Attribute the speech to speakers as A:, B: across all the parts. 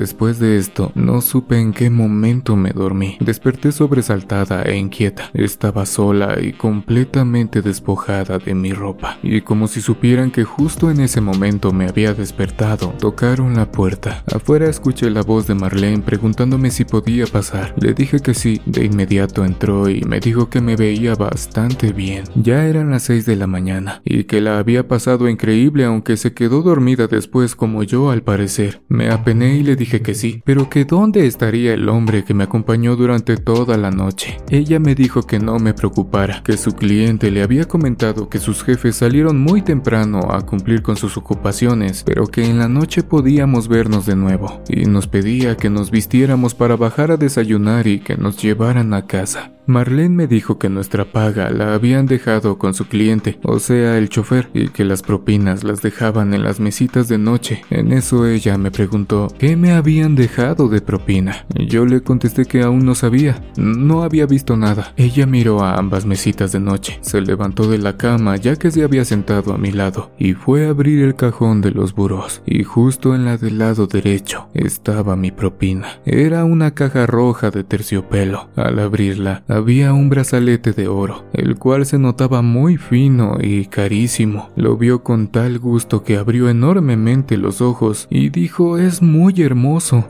A: Después de esto, no supe en qué momento me dormí. Desperté sobresaltada e inquieta. Estaba sola y completamente despojada de mi ropa. Y como si supieran que justo en ese momento me había despertado, tocaron la puerta. Afuera escuché la voz de Marlene preguntándome si podía pasar. Le dije que sí. De inmediato entró y me dijo que me veía bastante bien. Ya eran las 6 de la mañana y que la había pasado increíble aunque se quedó dormida después como yo al parecer. Me apené y le dije que sí, pero que dónde estaría el hombre que me acompañó durante toda la noche. Ella me dijo que no me preocupara, que su cliente le había comentado que sus jefes salieron muy temprano a cumplir con sus ocupaciones, pero que en la noche podíamos vernos de nuevo, y nos pedía que nos vistiéramos para bajar a desayunar y que nos llevaran a casa. Marlene me dijo que nuestra paga la habían dejado con su cliente, o sea, el chofer, y que las propinas las dejaban en las mesitas de noche. En eso ella me preguntó qué me habían dejado de propina. Yo le contesté que aún no sabía, no había visto nada. Ella miró a ambas mesitas de noche, se levantó de la cama ya que se había sentado a mi lado y fue a abrir el cajón de los burós. Y justo en la del lado derecho estaba mi propina. Era una caja roja de terciopelo. Al abrirla, había un brazalete de oro, el cual se notaba muy fino y carísimo. Lo vio con tal gusto que abrió enormemente los ojos y dijo es muy hermoso.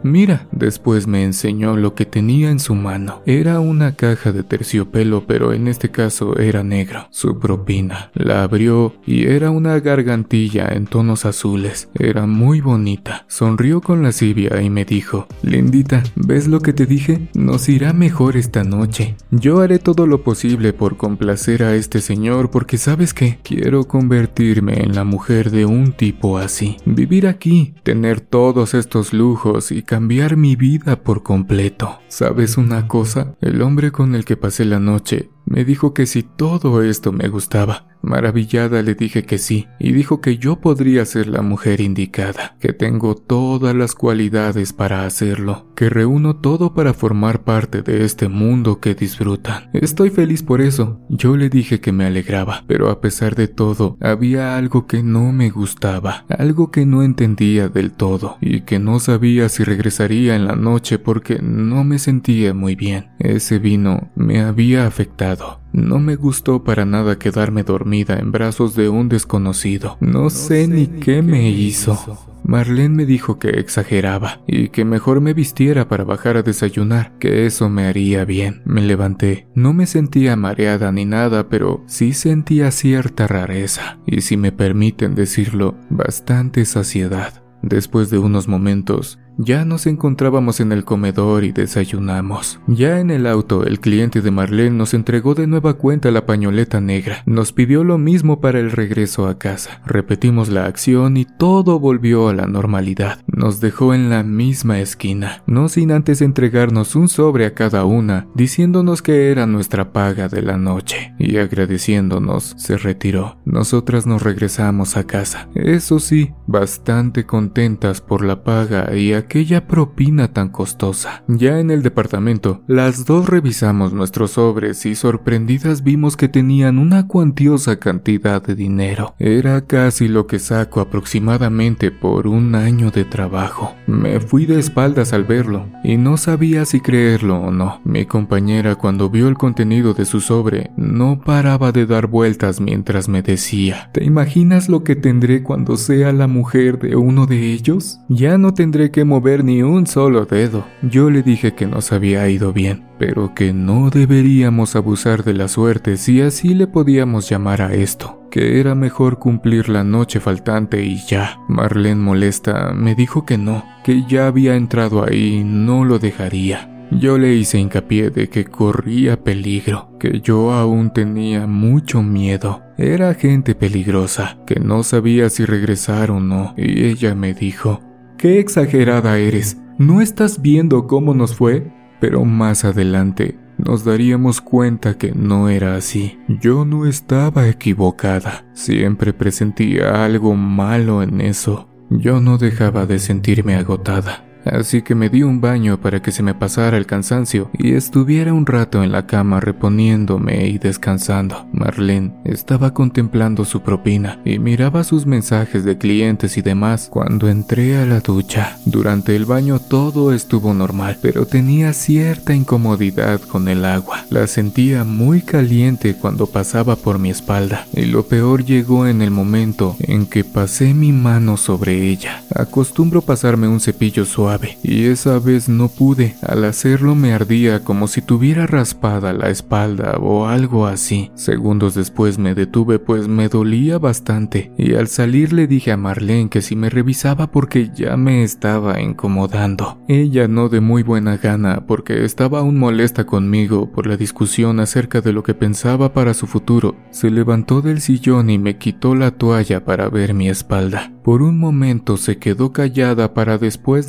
A: Mira, después me enseñó lo que tenía en su mano. Era una caja de terciopelo, pero en este caso era negro. Su propina. La abrió y era una gargantilla en tonos azules. Era muy bonita. Sonrió con lascivia y me dijo, Lindita, ¿ves lo que te dije? Nos irá mejor esta noche. Yo haré todo lo posible por complacer a este señor porque sabes que quiero convertirme en la mujer de un tipo así. Vivir aquí, tener todos estos lujos y cambiar mi vida por completo. ¿Sabes una cosa? El hombre con el que pasé la noche me dijo que si todo esto me gustaba, Maravillada le dije que sí, y dijo que yo podría ser la mujer indicada, que tengo todas las cualidades para hacerlo, que reúno todo para formar parte de este mundo que disfrutan. Estoy feliz por eso. Yo le dije que me alegraba, pero a pesar de todo, había algo que no me gustaba, algo que no entendía del todo, y que no sabía si regresaría en la noche porque no me sentía muy bien. Ese vino me había afectado. No me gustó para nada quedarme dormida en brazos de un desconocido. No, sé, ni qué me hizo. Marlene me dijo que exageraba y que mejor me vistiera para bajar a desayunar, que eso me haría bien. Me levanté. No me sentía mareada ni nada, pero sí sentía cierta rareza y, si me permiten decirlo, bastante saciedad. Después de unos momentos, ya nos encontrábamos en el comedor y desayunamos. Ya en el auto, el cliente de Marlene nos entregó de nueva cuenta la pañoleta negra. Nos pidió lo mismo para el regreso a casa. Repetimos la acción y todo volvió a la normalidad. Nos dejó en la misma esquina, no sin antes entregarnos un sobre a cada una, diciéndonos que era nuestra paga de la noche. Y agradeciéndonos, se retiró. Nosotras nos regresamos a casa. Eso sí, bastante contentas por la paga y aquella propina tan costosa. Ya en el departamento, las dos revisamos nuestros sobres y sorprendidas vimos que tenían una cuantiosa cantidad de dinero. Era casi lo que saco aproximadamente por un año de trabajo. Me fui de espaldas al verlo y no sabía si creerlo o no. Mi compañera cuando vio el contenido de su sobre no paraba de dar vueltas mientras me decía, ¿te imaginas lo que tendré cuando sea la mujer de uno de ellos? Ya no tendré que mover ver ni un solo dedo. Yo le dije que nos había ido bien, pero que no deberíamos abusar de la suerte si así le podíamos llamar a esto que era mejor cumplir la noche faltante y ya. Marlene molesta me dijo que no, que ya había entrado ahí no lo dejaría. Yo le hice hincapié de que corría peligro, que yo aún tenía mucho miedo. Era gente peligrosa, que no sabía si regresar o no, y ella me dijo, Qué exagerada eres. ¿No estás viendo cómo nos fue? Pero más adelante nos daríamos cuenta que no era así. Yo no estaba equivocada. Siempre presentía algo malo en eso. Yo no dejaba de sentirme agotada. Así que me di un baño para que se me pasara el cansancio y estuviera un rato en la cama reponiéndome y descansando. Marlene estaba contemplando su propina y miraba sus mensajes de clientes y demás cuando entré a la ducha. Durante el baño todo estuvo normal, pero tenía cierta incomodidad con el agua. La sentía muy caliente cuando pasaba por mi espalda y lo peor llegó en el momento en que pasé mi mano sobre ella. Acostumbro pasarme un cepillo suave y esa vez no pude. Al hacerlo me ardía como si tuviera raspada la espalda o algo así. Segundos después me detuve pues me dolía bastante y al salir le dije a Marlene que si me revisaba porque ya me estaba incomodando. Ella no de muy buena gana porque estaba aún molesta conmigo por la discusión acerca de lo que pensaba para su futuro. Se levantó del sillón y me quitó la toalla para ver mi espalda. Por un momento se quedó callada para después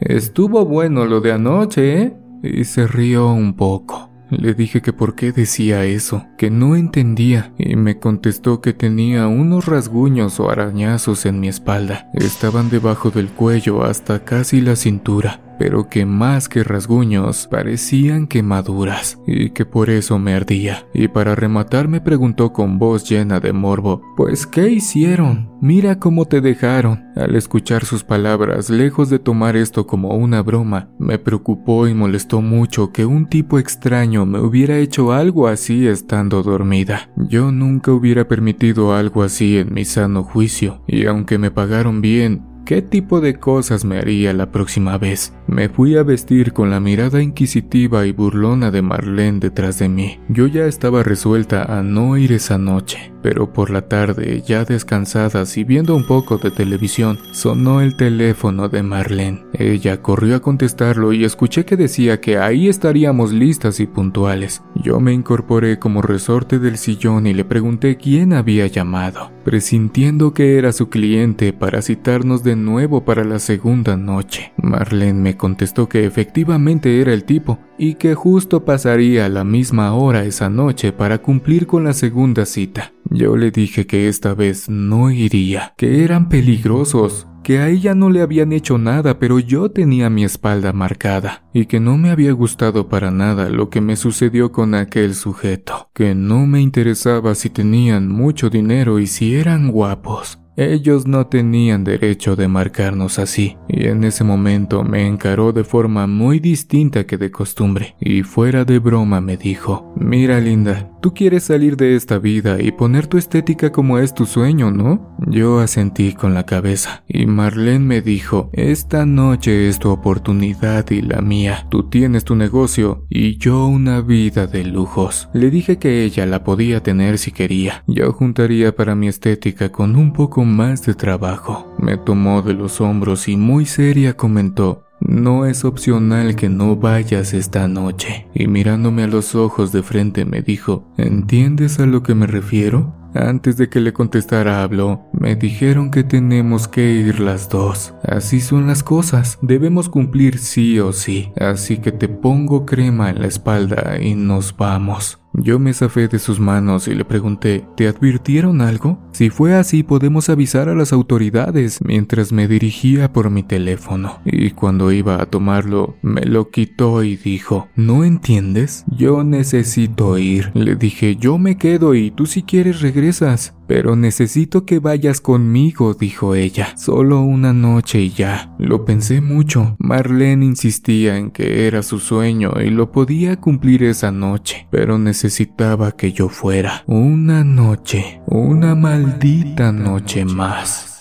A: Estuvo bueno lo de anoche, ¿eh? Y se rió un poco. Le dije que por qué decía eso, que no entendía, y me contestó que tenía unos rasguños o arañazos en mi espalda. Estaban debajo del cuello hasta casi la cintura pero que más que rasguños parecían quemaduras y que por eso me ardía. Y para rematar me preguntó con voz llena de morbo, pues ¿qué hicieron? Mira cómo te dejaron. Al escuchar sus palabras, lejos de tomar esto como una broma, me preocupó y molestó mucho que un tipo extraño me hubiera hecho algo así estando dormida. Yo nunca hubiera permitido algo así en mi sano juicio, y aunque me pagaron bien, ¿Qué tipo de cosas me haría la próxima vez? Me fui a vestir con la mirada inquisitiva y burlona de Marlene detrás de mí. Yo ya estaba resuelta a no ir esa noche, pero por la tarde, ya descansadas y viendo un poco de televisión, sonó el teléfono de Marlene. Ella corrió a contestarlo y escuché que decía que ahí estaríamos listas y puntuales. Yo me incorporé como resorte del sillón y le pregunté quién había llamado, presintiendo que era su cliente para citarnos de nuevo para la segunda noche. Marlene me contestó que efectivamente era el tipo y que justo pasaría a la misma hora esa noche para cumplir con la segunda cita. Yo le dije que esta vez no iría, que eran peligrosos, que a ella no le habían hecho nada, pero yo tenía mi espalda marcada, y que no me había gustado para nada lo que me sucedió con aquel sujeto, que no me interesaba si tenían mucho dinero y si eran guapos, ellos no tenían derecho de marcarnos así, y en ese momento me encaró de forma muy distinta que de costumbre, y fuera de broma me dijo, mira linda, tú quieres salir de esta vida y poner tu estética como es tu sueño, ¿no? Yo asentí con la cabeza, y Marlene me dijo, esta noche es tu oportunidad y la mía, tú tienes tu negocio y yo una vida de lujos. Le dije que ella la podía tener si quería, yo juntaría para mi estética con un más de trabajo. Me tomó de los hombros y muy seria comentó, no es opcional que no vayas esta noche. Y mirándome a los ojos de frente me dijo, ¿entiendes a lo que me refiero? Antes de que le contestara habló, me dijeron que tenemos que ir las dos. Así son las cosas, debemos cumplir sí o sí. Así que te pongo crema en la espalda y nos vamos. Yo me zafé de sus manos y le pregunté, ¿te advirtieron algo? Si fue así podemos avisar a las autoridades mientras me dirigía por mi teléfono. Y cuando iba a tomarlo, me lo quitó y dijo, ¿no entiendes? Yo necesito ir. Le dije, yo me quedo y tú si quieres regresas. Pero necesito que vayas conmigo, dijo ella. Solo una noche y ya. Lo pensé mucho. Marlene insistía en que era su sueño y lo podía cumplir esa noche, pero necesitaba que yo fuera. Una noche, una maldita noche más.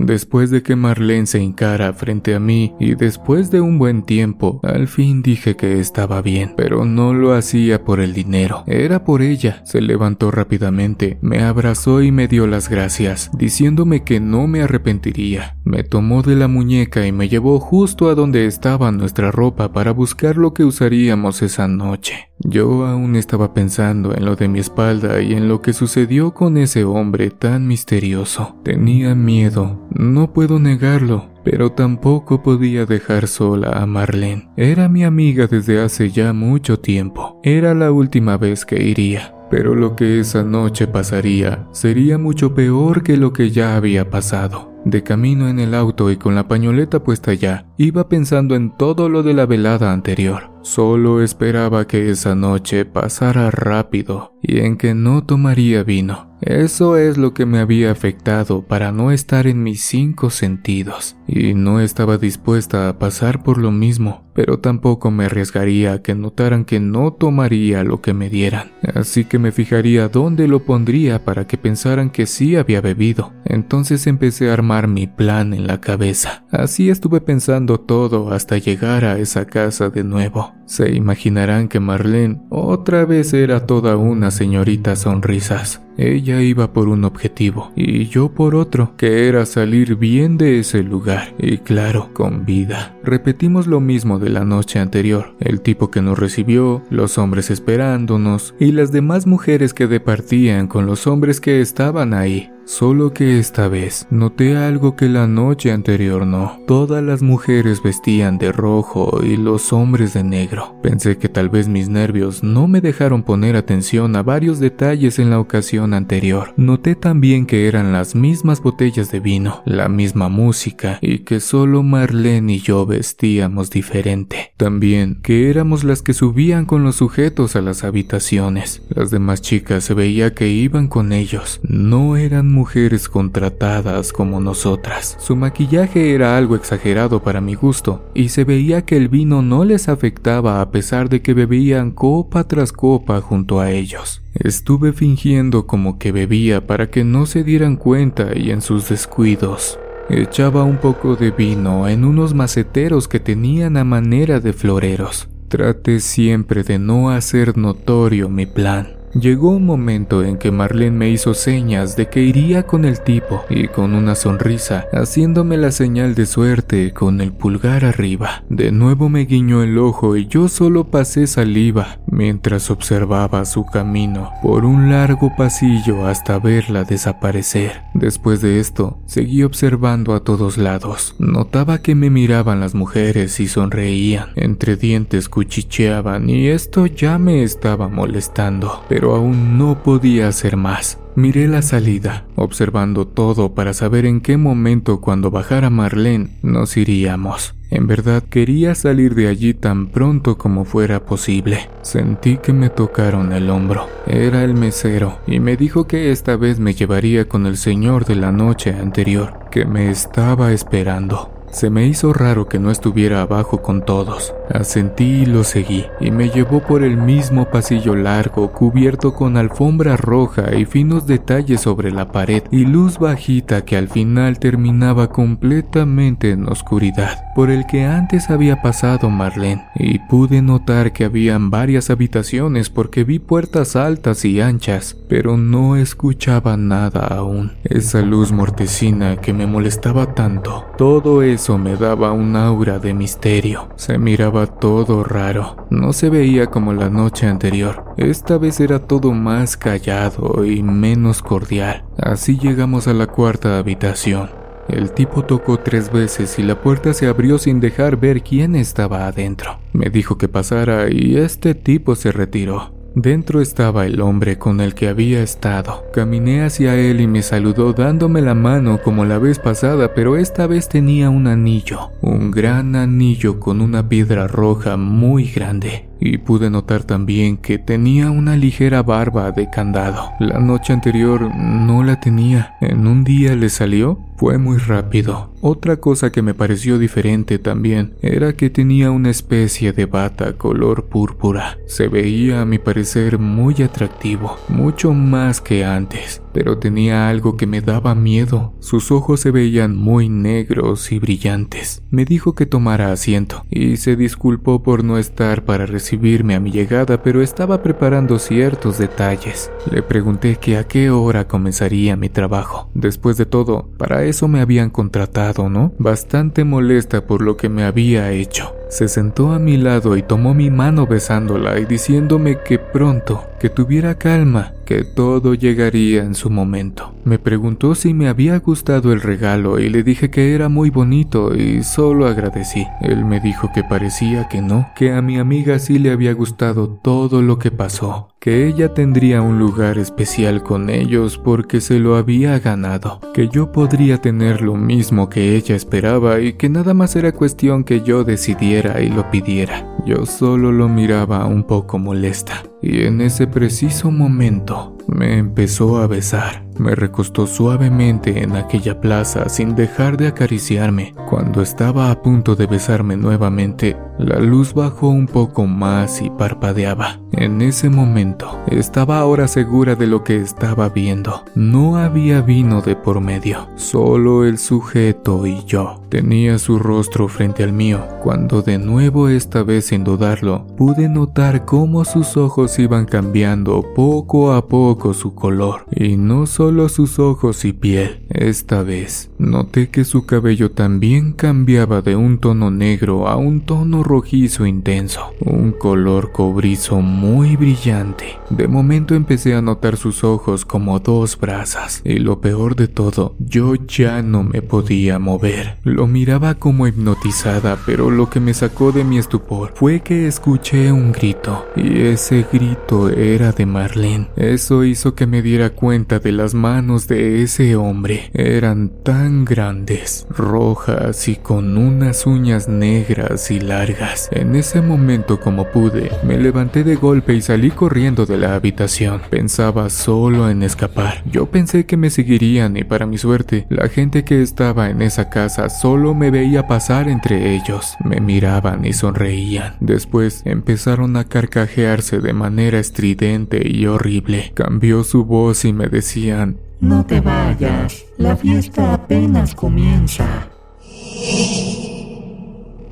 A: Después de que Marlene se encara frente a mí y después de un buen tiempo, al fin dije que estaba bien, pero no lo hacía por el dinero, era por ella. Se levantó rápidamente, me abrazó y me dio las gracias, diciéndome que no me arrepentiría. Me tomó de la muñeca y me llevó justo a donde estaba nuestra ropa para buscar lo que usaríamos esa noche. Yo aún estaba pensando en lo de mi espalda y en lo que sucedió con ese hombre tan misterioso. Tenía miedo, no puedo negarlo, pero tampoco podía dejar sola a Marlene. Era mi amiga desde hace ya mucho tiempo. Era la última vez que iría. Pero lo que esa noche pasaría sería mucho peor que lo que ya había pasado. De camino en el auto y con la pañoleta puesta ya, iba pensando en todo lo de la velada anterior. Solo esperaba que esa noche pasara rápido y en que no tomaría vino. Eso es lo que me había afectado para no estar en mis cinco sentidos, y no estaba dispuesta a pasar por lo mismo, pero tampoco me arriesgaría a que notaran que no tomaría lo que me dieran, así que me fijaría dónde lo pondría para que pensaran que sí había bebido. Entonces empecé a armar mi plan en la cabeza. Así estuve pensando todo hasta llegar a esa casa de nuevo. Se imaginarán que Marlene otra vez era toda una señorita sonrisas. Ella iba por un objetivo y yo por otro, que era salir bien de ese lugar y claro, con vida. Repetimos lo mismo de la noche anterior, el tipo que nos recibió, los hombres esperándonos y las demás mujeres que departían con los hombres que estaban ahí. Solo que esta vez noté algo que la noche anterior no. Todas las mujeres vestían de rojo y los hombres de negro. Pensé que tal vez mis nervios no me dejaron poner atención a varios detalles en la ocasión anterior. Noté también que eran las mismas botellas de vino, la misma música y que solo Marlene y yo vestíamos diferente. También que éramos las que subían con los sujetos a las habitaciones. Las demás chicas se veía que iban con ellos. No eran mujeres contratadas como nosotras. Su maquillaje era algo exagerado para mi gusto, y se veía que el vino no les afectaba a pesar de que bebían copa tras copa junto a ellos. Estuve fingiendo como que bebía para que no se dieran cuenta y en sus descuidos echaba un poco de vino en unos maceteros que tenían a manera de floreros. Traté siempre de no hacer notorio mi plan. Llegó un momento en que Marlene me hizo señas de que iría con el tipo y con una sonrisa, haciéndome la señal de suerte con el pulgar arriba. De nuevo me guiñó el ojo y yo solo pasé saliva mientras observaba su camino por un largo pasillo hasta verla desaparecer. Después de esto, seguí observando a todos lados. Notaba que me miraban las mujeres y sonreían, entre dientes cuchicheaban y esto ya me estaba molestando aún no podía hacer más. Miré la salida, observando todo para saber en qué momento cuando bajara Marlene nos iríamos. En verdad quería salir de allí tan pronto como fuera posible. Sentí que me tocaron el hombro. Era el mesero y me dijo que esta vez me llevaría con el señor de la noche anterior, que me estaba esperando. Se me hizo raro que no estuviera abajo con todos. Asentí y lo seguí, y me llevó por el mismo pasillo largo, cubierto con alfombra roja y finos detalles sobre la pared, y luz bajita que al final terminaba completamente en oscuridad, por el que antes había pasado Marlene, y pude notar que habían varias habitaciones porque vi puertas altas y anchas, pero no escuchaba nada aún. Esa luz mortecina que me molestaba tanto, todo eso eso me daba un aura de misterio. Se miraba todo raro. No se veía como la noche anterior. Esta vez era todo más callado y menos cordial. Así llegamos a la cuarta habitación. El tipo tocó tres veces y la puerta se abrió sin dejar ver quién estaba adentro. Me dijo que pasara y este tipo se retiró. Dentro estaba el hombre con el que había estado. Caminé hacia él y me saludó dándome la mano como la vez pasada, pero esta vez tenía un anillo, un gran anillo con una piedra roja muy grande y pude notar también que tenía una ligera barba de candado. La noche anterior no la tenía. En un día le salió. Fue muy rápido. Otra cosa que me pareció diferente también era que tenía una especie de bata color púrpura. Se veía a mi parecer muy atractivo, mucho más que antes, pero tenía algo que me daba miedo. Sus ojos se veían muy negros y brillantes. Me dijo que tomara asiento y se disculpó por no estar para recibir recibirme a mi llegada, pero estaba preparando ciertos detalles. Le pregunté que a qué hora comenzaría mi trabajo. Después de todo, para eso me habían contratado, ¿no? Bastante molesta por lo que me había hecho. Se sentó a mi lado y tomó mi mano besándola y diciéndome que pronto, que tuviera calma, que todo llegaría en su momento. Me preguntó si me había gustado el regalo y le dije que era muy bonito y solo agradecí. Él me dijo que parecía que no, que a mi amiga sí le había gustado todo lo que pasó, que ella tendría un lugar especial con ellos porque se lo había ganado, que yo podría tener lo mismo que ella esperaba y que nada más era cuestión que yo decidiera y lo pidiera. Yo solo lo miraba un poco molesta y en ese preciso momento me empezó a besar. Me recostó suavemente en aquella plaza sin dejar de acariciarme. Cuando estaba a punto de besarme nuevamente, la luz bajó un poco más y parpadeaba. En ese momento, estaba ahora segura de lo que estaba viendo. No había vino de por medio, solo el sujeto y yo. Tenía su rostro frente al mío, cuando de nuevo esta vez sin dudarlo, pude notar cómo sus ojos iban cambiando poco a poco su color, y no solo sus ojos y piel. Esta vez, noté que su cabello también cambiaba de un tono negro a un tono rojizo intenso, un color cobrizo muy brillante. De momento empecé a notar sus ojos como dos brasas, y lo peor de todo, yo ya no me podía mover. Lo miraba como hipnotizada, pero lo que me sacó de mi estupor fue que escuché un grito, y ese grito era de Marlene. Eso hizo que me diera cuenta de las manos de ese hombre. Eran tan grandes, rojas y con unas uñas negras y largas. En ese momento, como pude, me levanté de golpe y salí corriendo de la habitación. Pensaba solo en escapar. Yo pensé que me seguirían y para mi suerte, la gente que estaba en esa casa solo me veía pasar entre ellos. Me miraban y sonreían. Después empezaron a carcajearse de manera estridente y horrible. Cambió su voz y me decían,
B: No te vayas, la fiesta apenas comienza.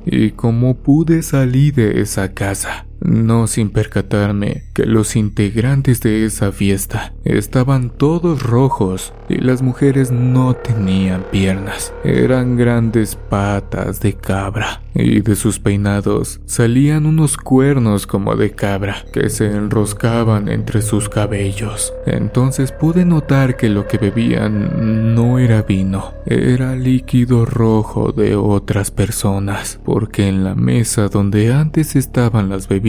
A: Y como pude salir de esa casa, no sin percatarme que los integrantes de esa fiesta estaban todos rojos y las mujeres no tenían piernas, eran grandes patas de cabra y de sus peinados salían unos cuernos como de cabra que se enroscaban entre sus cabellos. Entonces pude notar que lo que bebían no era vino, era líquido rojo de otras personas, porque en la mesa donde antes estaban las bebidas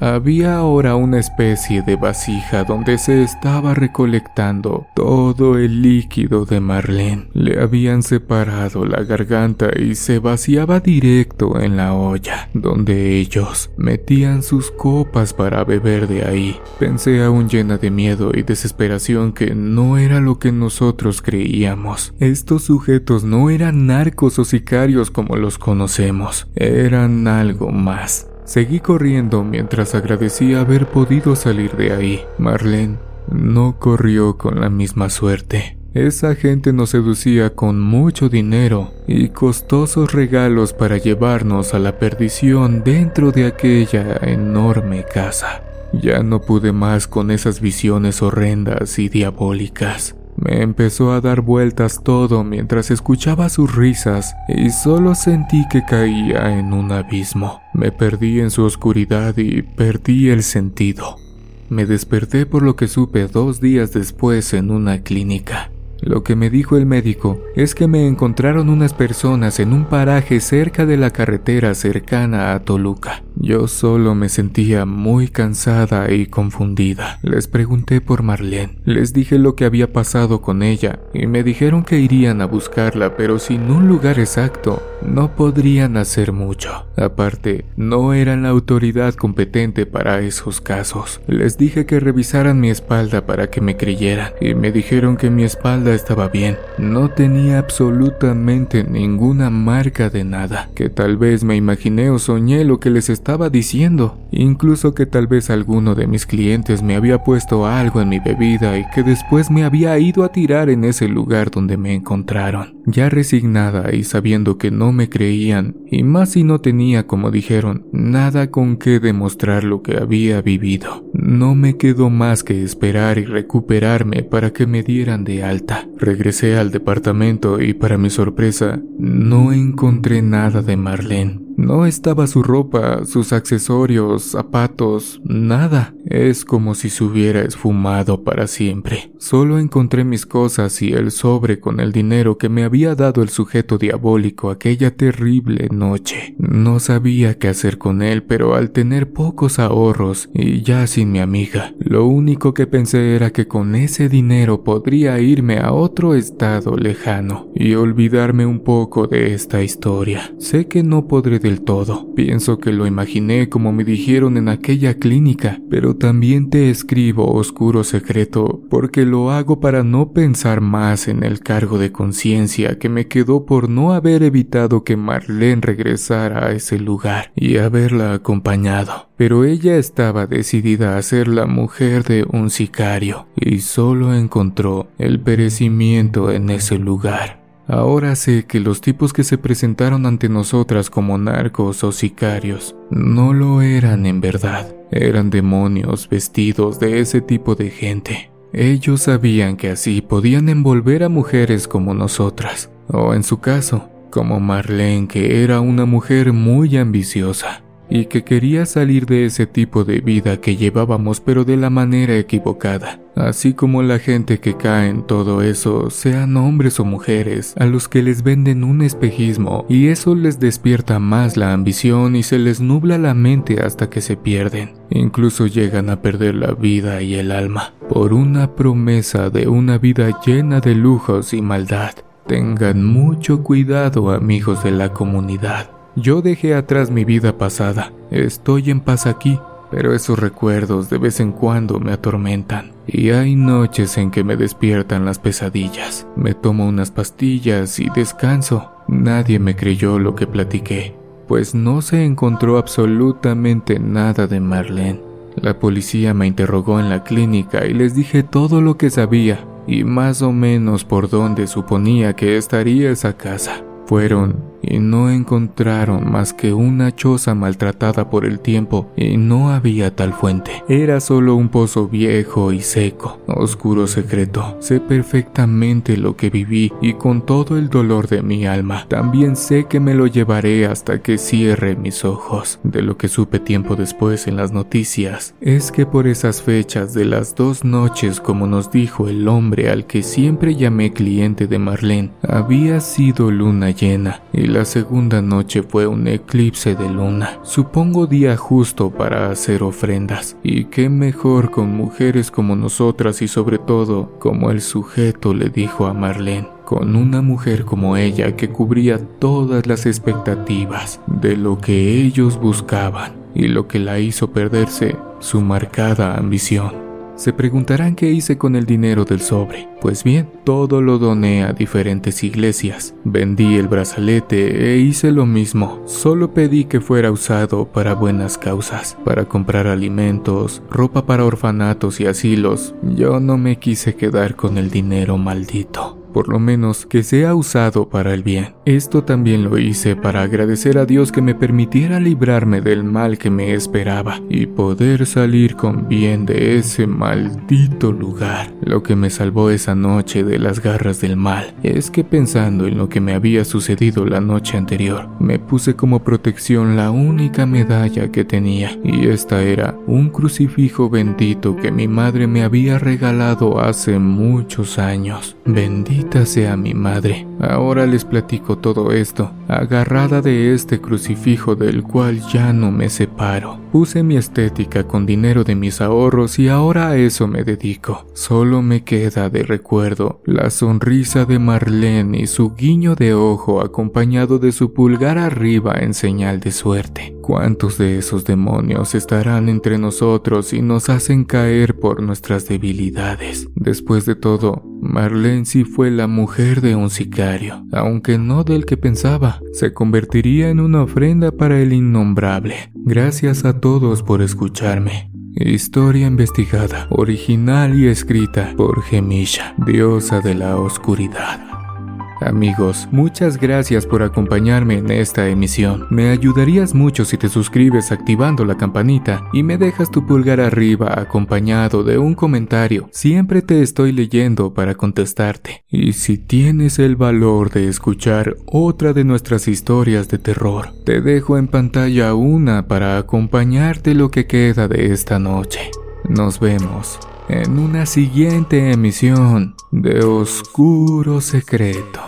A: había ahora una especie de vasija donde se estaba recolectando todo el líquido de Marlene. Le habían separado la garganta y se vaciaba directo en la olla, donde ellos metían sus copas para beber de ahí. Pensé aún llena de miedo y desesperación que no era lo que nosotros creíamos. Estos sujetos no eran narcos o sicarios como los conocemos, eran algo más. Seguí corriendo mientras agradecía haber podido salir de ahí. Marlene no corrió con la misma suerte. Esa gente nos seducía con mucho dinero y costosos regalos para llevarnos a la perdición dentro de aquella enorme casa. Ya no pude más con esas visiones horrendas y diabólicas. Me empezó a dar vueltas todo mientras escuchaba sus risas y solo sentí que caía en un abismo. Me perdí en su oscuridad y perdí el sentido. Me desperté por lo que supe dos días después en una clínica. Lo que me dijo el médico es que me encontraron unas personas en un paraje cerca de la carretera cercana a Toluca. Yo solo me sentía muy cansada y confundida. Les pregunté por Marlene, les dije lo que había pasado con ella y me dijeron que irían a buscarla, pero sin un lugar exacto no podrían hacer mucho. Aparte, no eran la autoridad competente para esos casos. Les dije que revisaran mi espalda para que me creyeran y me dijeron que mi espalda estaba bien. No tenía absolutamente ninguna marca de nada, que tal vez me imaginé o soñé lo que les estaba diciendo. Incluso que tal vez alguno de mis clientes me había puesto algo en mi bebida y que después me había ido a tirar en ese lugar donde me encontraron. Ya resignada y sabiendo que no me creían, y más si no tenía, como dijeron, nada con qué demostrar lo que había vivido, no me quedó más que esperar y recuperarme para que me dieran de alta. Regresé al departamento y para mi sorpresa, no encontré nada de Marlene. No estaba su ropa, sus accesorios, zapatos, nada. Es como si se hubiera esfumado para siempre. Solo encontré mis cosas y el sobre con el dinero que me había dado el sujeto diabólico aquella terrible noche. No sabía qué hacer con él, pero al tener pocos ahorros y ya sin mi amiga, lo único que pensé era que con ese dinero podría irme a otro estado lejano y olvidarme un poco de esta historia. Sé que no podré del todo, pienso que lo imaginé como me dijeron en aquella clínica, pero también te escribo oscuro secreto porque lo hago para no pensar más en el cargo de conciencia que me quedó por no haber evitado que Marlene regresara a ese lugar y haberla acompañado. Pero ella estaba decidida a ser la mujer de un sicario y solo encontró el perecimiento en ese lugar. Ahora sé que los tipos que se presentaron ante nosotras como narcos o sicarios no lo eran en verdad, eran demonios vestidos de ese tipo de gente. Ellos sabían que así podían envolver a mujeres como nosotras, o en su caso, como Marlene, que era una mujer muy ambiciosa y que quería salir de ese tipo de vida que llevábamos pero de la manera equivocada, así como la gente que cae en todo eso, sean hombres o mujeres, a los que les venden un espejismo y eso les despierta más la ambición y se les nubla la mente hasta que se pierden, incluso llegan a perder la vida y el alma por una promesa de una vida llena de lujos y maldad. Tengan mucho cuidado amigos de la comunidad. Yo dejé atrás mi vida pasada, estoy en paz aquí, pero esos recuerdos de vez en cuando me atormentan. Y hay noches en que me despiertan las pesadillas. Me tomo unas pastillas y descanso. Nadie me creyó lo que platiqué, pues no se encontró absolutamente nada de Marlene. La policía me interrogó en la clínica y les dije todo lo que sabía y más o menos por dónde suponía que estaría esa casa. Fueron y no encontraron más que una choza maltratada por el tiempo y no había tal fuente. Era solo un pozo viejo y seco, oscuro secreto. Sé perfectamente lo que viví y con todo el dolor de mi alma, también sé que me lo llevaré hasta que cierre mis ojos. De lo que supe tiempo después en las noticias es que por esas fechas de las dos noches, como nos dijo el hombre al que siempre llamé cliente de Marlene, había sido luna llena la segunda noche fue un eclipse de luna, supongo día justo para hacer ofrendas, y qué mejor con mujeres como nosotras y sobre todo, como el sujeto le dijo a Marlene, con una mujer como ella que cubría todas las expectativas de lo que ellos buscaban y lo que la hizo perderse su marcada ambición. Se preguntarán qué hice con el dinero del sobre. Pues bien, todo lo doné a diferentes iglesias. Vendí el brazalete e hice lo mismo. Solo pedí que fuera usado para buenas causas, para comprar alimentos, ropa para orfanatos y asilos. Yo no me quise quedar con el dinero maldito por lo menos que sea usado para el bien. Esto también lo hice para agradecer a Dios que me permitiera librarme del mal que me esperaba y poder salir con bien de ese maldito lugar. Lo que me salvó esa noche de las garras del mal es que pensando en lo que me había sucedido la noche anterior, me puse como protección la única medalla que tenía y esta era un crucifijo bendito que mi madre me había regalado hace muchos años. Bendito sea mi madre. Ahora les platico todo esto, agarrada de este crucifijo del cual ya no me separo. Puse mi estética con dinero de mis ahorros y ahora a eso me dedico. Solo me queda de recuerdo la sonrisa de Marlene y su guiño de ojo acompañado de su pulgar arriba en señal de suerte. ¿Cuántos de esos demonios estarán entre nosotros y nos hacen caer por nuestras debilidades? Después de todo, Marlene fue la mujer de un sicario, aunque no del que pensaba. Se convertiría en una ofrenda para el innombrable. Gracias a todos por escucharme. Historia investigada, original y escrita por Gemisha, diosa de la oscuridad. Amigos, muchas gracias por acompañarme en esta emisión. Me ayudarías mucho si te suscribes activando la campanita y me dejas tu pulgar arriba acompañado de un comentario. Siempre te estoy leyendo para contestarte. Y si tienes el valor de escuchar otra de nuestras historias de terror, te dejo en pantalla una para acompañarte lo que queda de esta noche. Nos vemos en una siguiente emisión de Oscuro Secreto.